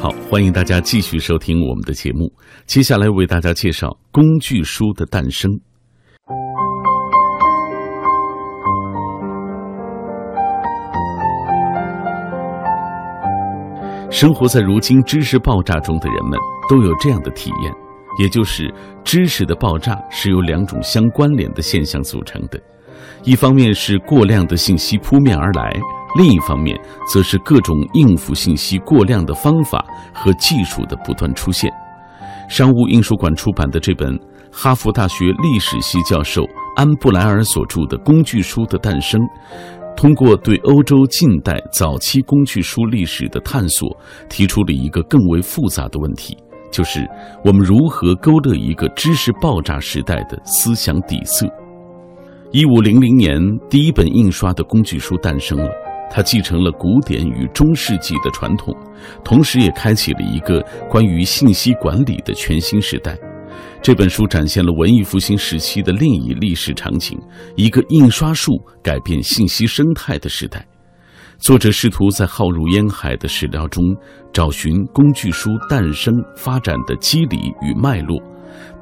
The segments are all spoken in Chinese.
好，欢迎大家继续收听我们的节目。接下来为大家介绍工具书的诞生。生活在如今知识爆炸中的人们都有这样的体验，也就是知识的爆炸是由两种相关联的现象组成的：一方面是过量的信息扑面而来。另一方面，则是各种应付信息过量的方法和技术的不断出现。商务印书馆出版的这本哈佛大学历史系教授安布莱尔所著的《工具书的诞生》，通过对欧洲近代早期工具书历史的探索，提出了一个更为复杂的问题，就是我们如何勾勒一个知识爆炸时代的思想底色。一五零零年，第一本印刷的工具书诞生了。它继承了古典与中世纪的传统，同时也开启了一个关于信息管理的全新时代。这本书展现了文艺复兴时期的另一历史场景——一个印刷术改变信息生态的时代。作者试图在浩如烟海的史料中找寻工具书诞生发展的机理与脉络，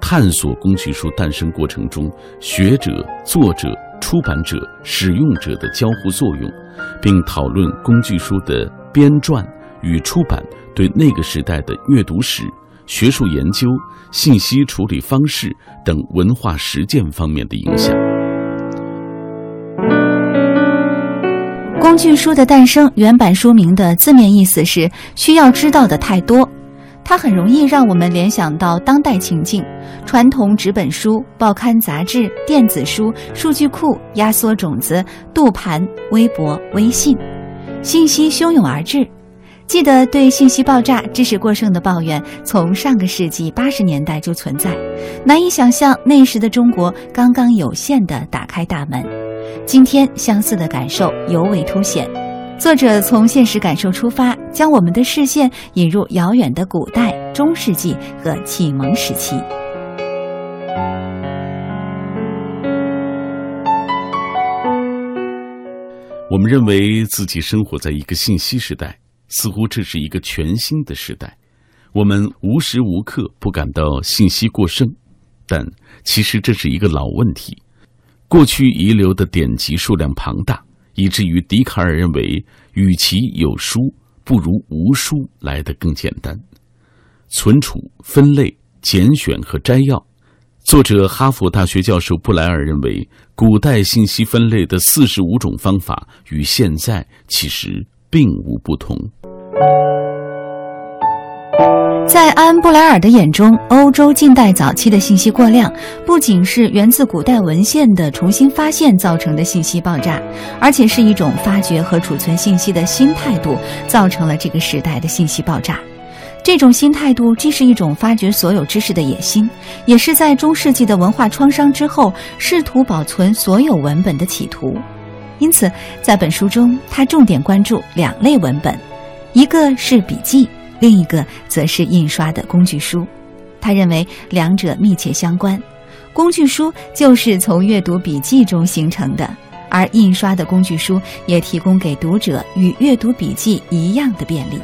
探索工具书诞生过程中学者、作者。出版者、使用者的交互作用，并讨论工具书的编撰与出版对那个时代的阅读史、学术研究、信息处理方式等文化实践方面的影响。工具书的诞生，原版书名的字面意思是“需要知道的太多”。它很容易让我们联想到当代情境：传统纸本书、报刊杂志、电子书、数据库、压缩种子、度盘、微博、微信，信息汹涌而至。记得对信息爆炸、知识过剩的抱怨，从上个世纪八十年代就存在。难以想象那时的中国刚刚有限的打开大门，今天相似的感受尤为凸显。作者从现实感受出发，将我们的视线引入遥远的古代、中世纪和启蒙时期。我们认为自己生活在一个信息时代，似乎这是一个全新的时代。我们无时无刻不感到信息过剩，但其实这是一个老问题。过去遗留的典籍数量庞大。以至于笛卡尔认为，与其有书，不如无书来得更简单。存储、分类、拣选和摘要。作者哈佛大学教授布莱尔认为，古代信息分类的四十五种方法与现在其实并无不同。在安布莱尔的眼中，欧洲近代早期的信息过量，不仅是源自古代文献的重新发现造成的信息爆炸，而且是一种发掘和储存信息的新态度造成了这个时代的信息爆炸。这种新态度既是一种发掘所有知识的野心，也是在中世纪的文化创伤之后试图保存所有文本的企图。因此，在本书中，他重点关注两类文本，一个是笔记。另一个则是印刷的工具书，他认为两者密切相关。工具书就是从阅读笔记中形成的，而印刷的工具书也提供给读者与阅读笔记一样的便利。